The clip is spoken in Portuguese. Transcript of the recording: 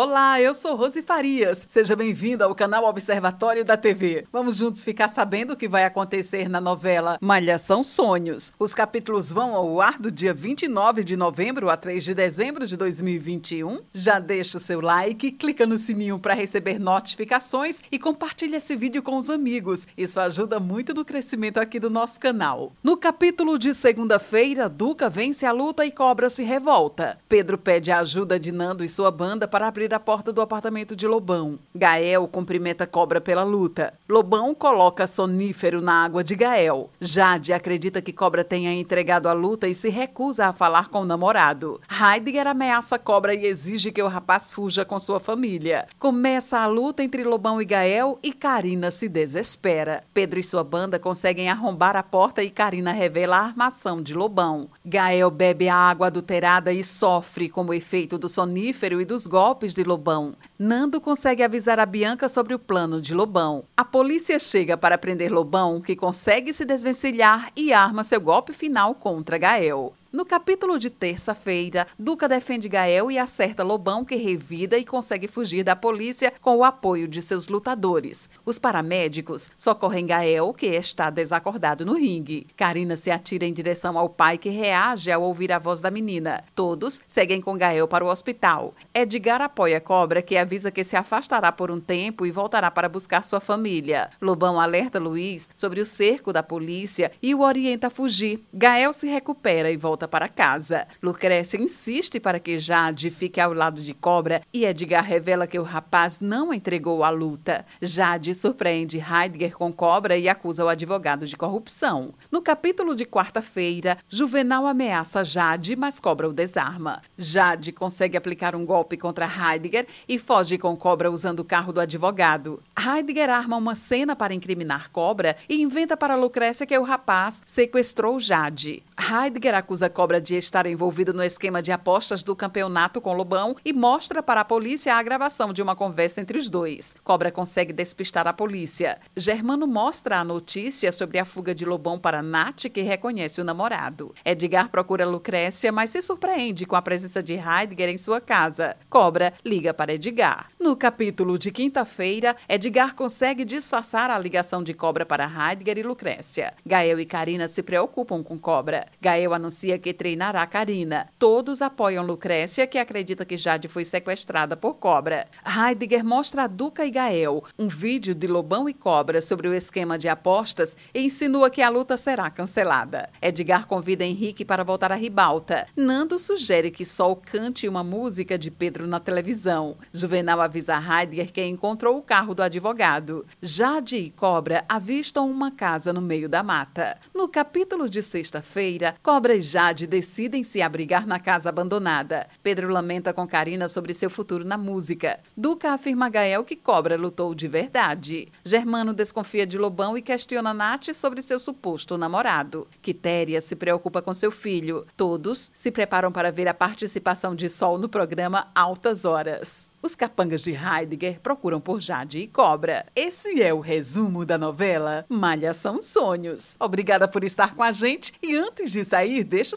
Olá, eu sou Rose Farias. Seja bem-vindo ao canal Observatório da TV. Vamos juntos ficar sabendo o que vai acontecer na novela Malhação Sonhos. Os capítulos vão ao ar do dia 29 de novembro a 3 de dezembro de 2021. Já deixa o seu like, clica no sininho para receber notificações e compartilha esse vídeo com os amigos. Isso ajuda muito no crescimento aqui do nosso canal. No capítulo de segunda-feira, Duca vence a luta e Cobra se revolta. Pedro pede a ajuda de Nando e sua banda para abrir abrir a porta do apartamento de Lobão. Gael cumprimenta Cobra pela luta. Lobão coloca sonífero na água de Gael. Jade acredita que Cobra tenha entregado a luta e se recusa a falar com o namorado. Heidegger ameaça Cobra e exige que o rapaz fuja com sua família. Começa a luta entre Lobão e Gael e Karina se desespera. Pedro e sua banda conseguem arrombar a porta e Karina revela a armação de Lobão. Gael bebe a água adulterada e sofre como efeito do sonífero e dos golpes de Lobão. Nando consegue avisar a Bianca sobre o plano de Lobão. A polícia chega para prender Lobão, que consegue se desvencilhar e arma seu golpe final contra Gael. No capítulo de terça-feira, Duca defende Gael e acerta Lobão, que revida e consegue fugir da polícia com o apoio de seus lutadores. Os paramédicos socorrem Gael, que está desacordado no ringue. Karina se atira em direção ao pai, que reage ao ouvir a voz da menina. Todos seguem com Gael para o hospital. Edgar apoia Cobra, que avisa que se afastará por um tempo e voltará para buscar sua família. Lobão alerta Luiz sobre o cerco da polícia e o orienta a fugir. Gael se recupera e volta volta para casa. Lucrécia insiste para que Jade fique ao lado de Cobra e Edgar revela que o rapaz não entregou a luta. Jade surpreende Heidegger com Cobra e acusa o advogado de corrupção. No capítulo de quarta-feira, Juvenal ameaça Jade, mas Cobra o desarma. Jade consegue aplicar um golpe contra Heidegger e foge com Cobra usando o carro do advogado. Heidegger arma uma cena para incriminar Cobra e inventa para Lucrécia que o rapaz sequestrou Jade. Heidegger acusa Cobra de estar envolvido no esquema de apostas do campeonato com Lobão e mostra para a polícia a gravação de uma conversa entre os dois. Cobra consegue despistar a polícia. Germano mostra a notícia sobre a fuga de Lobão para Nath, que reconhece o namorado. Edgar procura Lucrécia, mas se surpreende com a presença de Heidegger em sua casa. Cobra liga para Edgar. No capítulo de quinta-feira, Edgar consegue disfarçar a ligação de Cobra para Heidegger e Lucrécia. Gael e Karina se preocupam com Cobra. Gael anuncia que treinará Karina. Todos apoiam Lucrécia, que acredita que Jade foi sequestrada por Cobra. Heidegger mostra a Duca e Gael um vídeo de Lobão e Cobra sobre o esquema de apostas e insinua que a luta será cancelada. Edgar convida Henrique para voltar a ribalta. Nando sugere que Sol cante uma música de Pedro na televisão. Juvenal avisa Heidegger que encontrou o carro do advogado. Jade e Cobra avistam uma casa no meio da mata. No capítulo de sexta-feira, Cobra e Jade Decidem se abrigar na casa abandonada. Pedro lamenta com Karina sobre seu futuro na música. Duca afirma a Gael que Cobra lutou de verdade. Germano desconfia de Lobão e questiona Nath sobre seu suposto namorado. Quitéria se preocupa com seu filho. Todos se preparam para ver a participação de Sol no programa Altas Horas. Os capangas de Heidegger procuram por Jade e Cobra. Esse é o resumo da novela Malhação Sonhos. Obrigada por estar com a gente e antes de sair, deixa